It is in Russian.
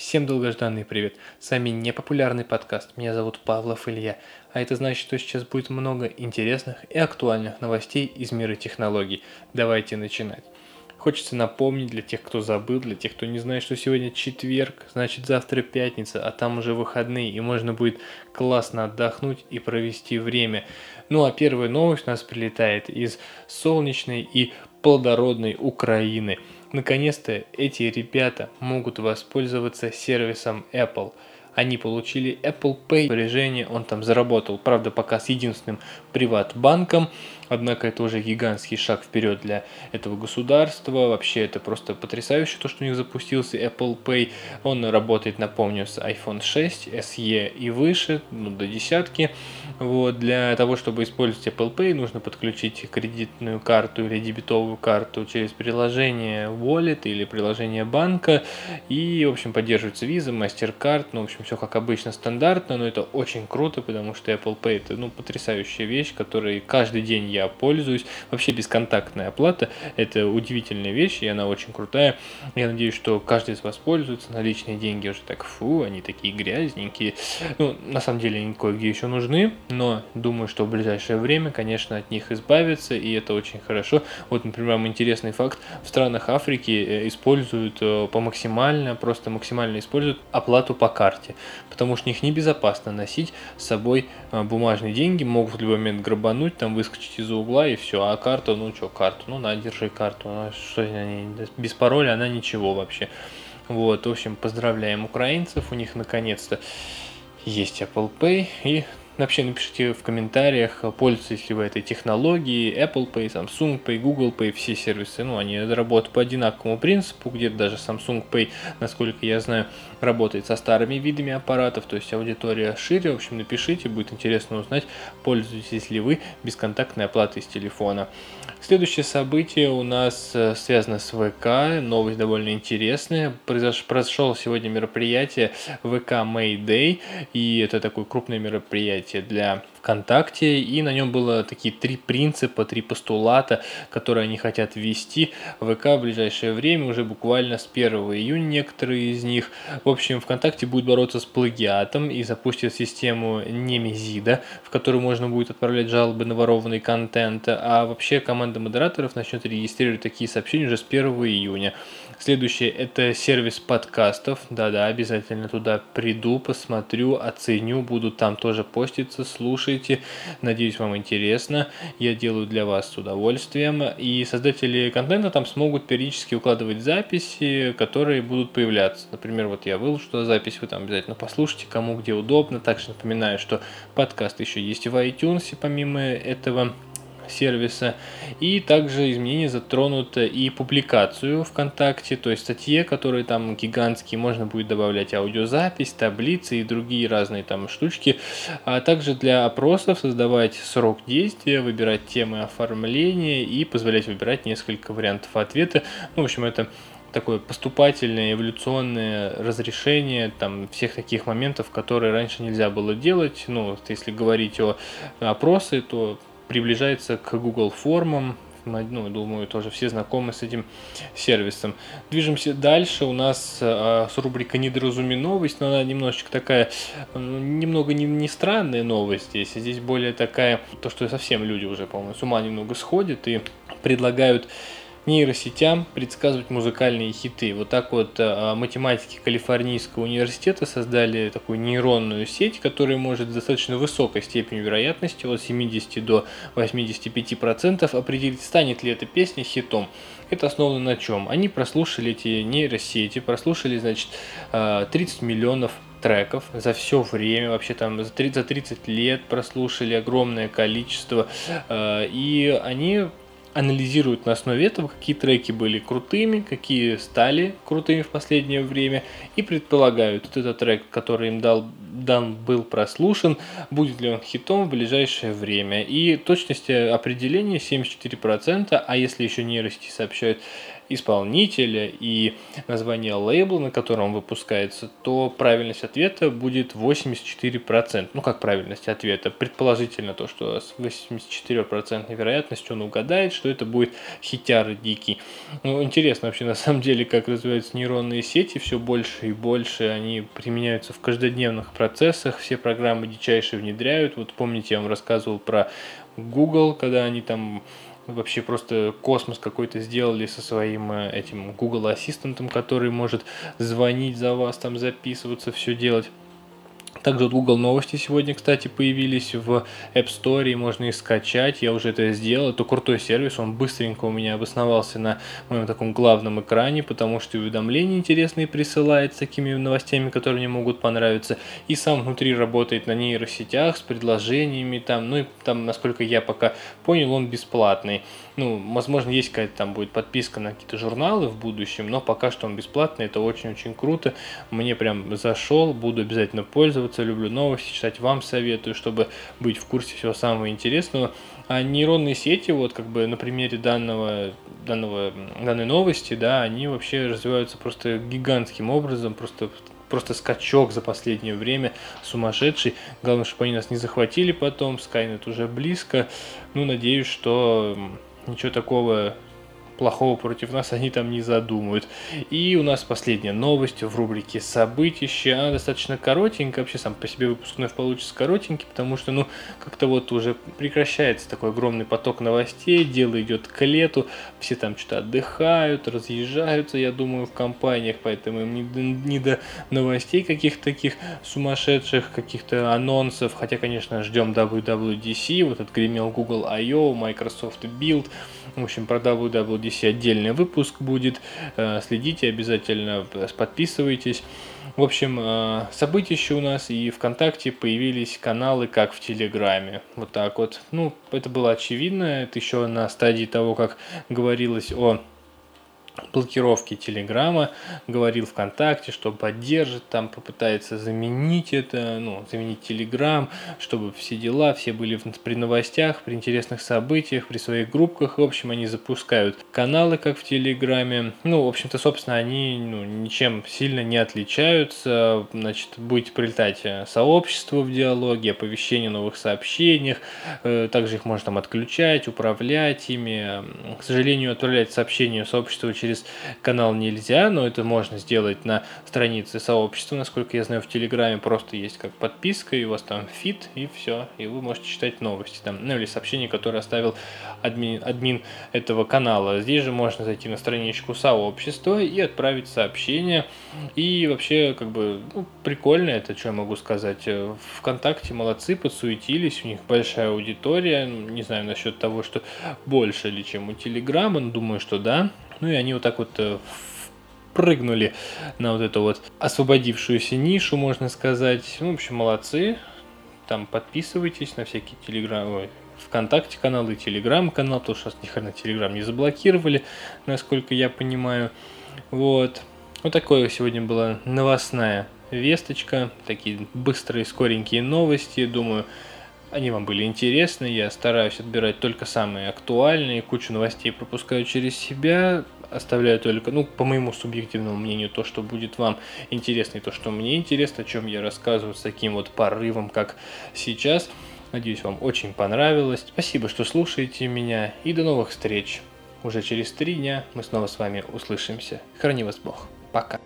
Всем долгожданный привет. С вами непопулярный подкаст. Меня зовут Павлов Илья. А это значит, что сейчас будет много интересных и актуальных новостей из мира технологий. Давайте начинать. Хочется напомнить для тех, кто забыл, для тех, кто не знает, что сегодня четверг, значит завтра пятница, а там уже выходные, и можно будет классно отдохнуть и провести время. Ну а первая новость у нас прилетает из солнечной и плодородной Украины – Наконец-то эти ребята могут воспользоваться сервисом Apple. Они получили Apple Pay, решение он там заработал, правда пока с единственным приват-банком, Однако это уже гигантский шаг вперед для этого государства. Вообще это просто потрясающе, то, что у них запустился Apple Pay. Он работает, напомню, с iPhone 6, SE и выше, ну, до десятки. Вот. Для того, чтобы использовать Apple Pay, нужно подключить кредитную карту или дебетовую карту через приложение Wallet или приложение банка. И, в общем, поддерживается Visa, MasterCard. Ну, в общем, все как обычно стандартно, но это очень круто, потому что Apple Pay это, ну, потрясающая вещь, которой каждый день я я пользуюсь. Вообще бесконтактная оплата – это удивительная вещь, и она очень крутая. Я надеюсь, что каждый из вас пользуется. Наличные деньги уже так, фу, они такие грязненькие. Ну, на самом деле они кое-где еще нужны, но думаю, что в ближайшее время, конечно, от них избавиться, и это очень хорошо. Вот, например, вам интересный факт. В странах Африки э, используют э, по максимально, просто максимально используют оплату по карте, потому что у них небезопасно носить с собой э, бумажные деньги, могут в любой момент грабануть, там выскочить из из угла и все. А карту, ну что, карту, ну на, держи карту. Ну, что без пароля она ничего вообще. Вот, в общем, поздравляем украинцев, у них наконец-то есть Apple Pay и Вообще напишите в комментариях, пользуетесь ли вы этой технологией, Apple Pay, Samsung Pay, Google Pay, все сервисы, ну, они работают по одинаковому принципу, где-то даже Samsung Pay, насколько я знаю, работает со старыми видами аппаратов, то есть аудитория шире, в общем, напишите, будет интересно узнать, пользуетесь ли вы бесконтактной оплатой с телефона. Следующее событие у нас э, связано с ВК, новость довольно интересная, произошло сегодня мероприятие ВК May Day, и это такое крупное мероприятие, мероприятие для ВКонтакте, и на нем было такие три принципа, три постулата, которые они хотят ввести в ВК в ближайшее время, уже буквально с 1 июня некоторые из них. В общем, ВКонтакте будет бороться с плагиатом и запустит систему Немезида, в которую можно будет отправлять жалобы на ворованный контент, а вообще команда модераторов начнет регистрировать такие сообщения уже с 1 июня. Следующее – это сервис подкастов. Да-да, обязательно туда приду, посмотрю, оценю, буду там тоже поститься, слушайте. Надеюсь, вам интересно. Я делаю для вас с удовольствием. И создатели контента там смогут периодически укладывать записи, которые будут появляться. Например, вот я выложу запись, вы там обязательно послушайте, кому где удобно. Также напоминаю, что подкаст еще есть в iTunes, помимо этого сервиса. И также изменения затронут и публикацию ВКонтакте, то есть статьи, которые там гигантские, можно будет добавлять аудиозапись, таблицы и другие разные там штучки. А также для опросов создавать срок действия, выбирать темы оформления и позволять выбирать несколько вариантов ответа. Ну, в общем, это такое поступательное эволюционное разрешение там всех таких моментов, которые раньше нельзя было делать. Ну, если говорить о опросы, то приближается к Google формам, ну, думаю, тоже все знакомы с этим сервисом. Движемся дальше. У нас э, с рубрика «Недоразуменовость», но она немножечко такая, немного не, не странная новость здесь. Здесь более такая, то, что совсем люди уже, по-моему, с ума немного сходят и предлагают нейросетям предсказывать музыкальные хиты. Вот так вот а, математики Калифорнийского университета создали такую нейронную сеть, которая может с достаточно высокой степенью вероятности, от 70 до 85% определить, станет ли эта песня хитом. Это основано на чем? Они прослушали эти нейросети, прослушали, значит, 30 а, миллионов треков за все время, вообще там за 30, за 30 лет прослушали огромное количество, а, и они анализируют на основе этого, какие треки были крутыми, какие стали крутыми в последнее время, и предполагают, вот этот трек, который им дал, дан был прослушан, будет ли он хитом в ближайшее время. И точности определения 74%, а если еще нейросети сообщают исполнителя и название лейбла, на котором он выпускается, то правильность ответа будет 84%. Ну, как правильность ответа? Предположительно то, что с 84% вероятностью он угадает, что это будет хитяр дикий. Ну, интересно вообще на самом деле, как развиваются нейронные сети, все больше и больше они применяются в каждодневных процессах, все программы дичайшие внедряют. Вот помните, я вам рассказывал про Google, когда они там вообще просто космос какой-то сделали со своим э, этим Google ассистентом, который может звонить за вас, там записываться, все делать. Также Google новости сегодня, кстати, появились в App Store, и можно их скачать. Я уже это сделал. Это крутой сервис, он быстренько у меня обосновался на моем таком главном экране, потому что уведомления интересные присылает с такими новостями, которые мне могут понравиться. И сам внутри работает на нейросетях с предложениями там. Ну и там, насколько я пока понял, он бесплатный. Ну, возможно, есть какая-то там будет подписка на какие-то журналы в будущем, но пока что он бесплатный. Это очень-очень круто. Мне прям зашел, буду обязательно пользоваться люблю новости читать, вам советую, чтобы быть в курсе всего самого интересного. А нейронные сети, вот как бы на примере данного, данного, данной новости, да, они вообще развиваются просто гигантским образом, просто просто скачок за последнее время сумасшедший. Главное, чтобы они нас не захватили потом. Скайнет уже близко. Ну, надеюсь, что ничего такого плохого против нас они там не задумают. И у нас последняя новость в рубрике «Событища». Она достаточно коротенькая, вообще сам по себе выпуск вновь получится коротенький, потому что, ну, как-то вот уже прекращается такой огромный поток новостей, дело идет к лету, все там что-то отдыхают, разъезжаются, я думаю, в компаниях, поэтому им не до, не до новостей каких-то таких сумасшедших, каких-то анонсов, хотя, конечно, ждем WWDC, вот отгремел Google I.O., Microsoft Build, в общем, про WWDC отдельный выпуск будет. Э, следите обязательно, подписывайтесь. В общем, э, события еще у нас и ВКонтакте появились каналы, как в Телеграме. Вот так вот. Ну, это было очевидно. Это еще на стадии того, как говорилось о блокировки Телеграма, говорил ВКонтакте, что поддержит, там попытается заменить это, ну, заменить Телеграм, чтобы все дела, все были при новостях, при интересных событиях, при своих группках. В общем, они запускают каналы, как в Телеграме. Ну, в общем-то, собственно, они ну, ничем сильно не отличаются. Значит, будете прилетать э, сообщество в диалоге, оповещение о новых сообщениях. Э, также их можно там отключать, управлять ими. К сожалению, отправлять сообщения сообществу через канал нельзя, но это можно сделать на странице сообщества, насколько я знаю, в Телеграме просто есть как подписка, и у вас там feed, и все, и вы можете читать новости там, ну или сообщения, которые оставил админ, админ этого канала. Здесь же можно зайти на страничку сообщества и отправить сообщение, и вообще, как бы, ну, прикольно это, что я могу сказать. Вконтакте молодцы, подсуетились, у них большая аудитория, не знаю насчет того, что больше ли, чем у Телеграма, но думаю, что да. Ну и они вот так вот э, прыгнули на вот эту вот освободившуюся нишу, можно сказать. Ну, в общем, молодцы. Там подписывайтесь на всякие телеграм, ВКонтакте каналы, Телеграм канал, потому что нас ни хрена Телеграм не заблокировали, насколько я понимаю. Вот. Вот такое сегодня была новостная весточка, такие быстрые, скоренькие новости. Думаю, они вам были интересны, я стараюсь отбирать только самые актуальные, кучу новостей пропускаю через себя, оставляю только, ну, по моему субъективному мнению, то, что будет вам интересно, и то, что мне интересно, о чем я рассказываю с таким вот порывом, как сейчас. Надеюсь, вам очень понравилось. Спасибо, что слушаете меня, и до новых встреч. Уже через три дня мы снова с вами услышимся. Храни вас Бог. Пока.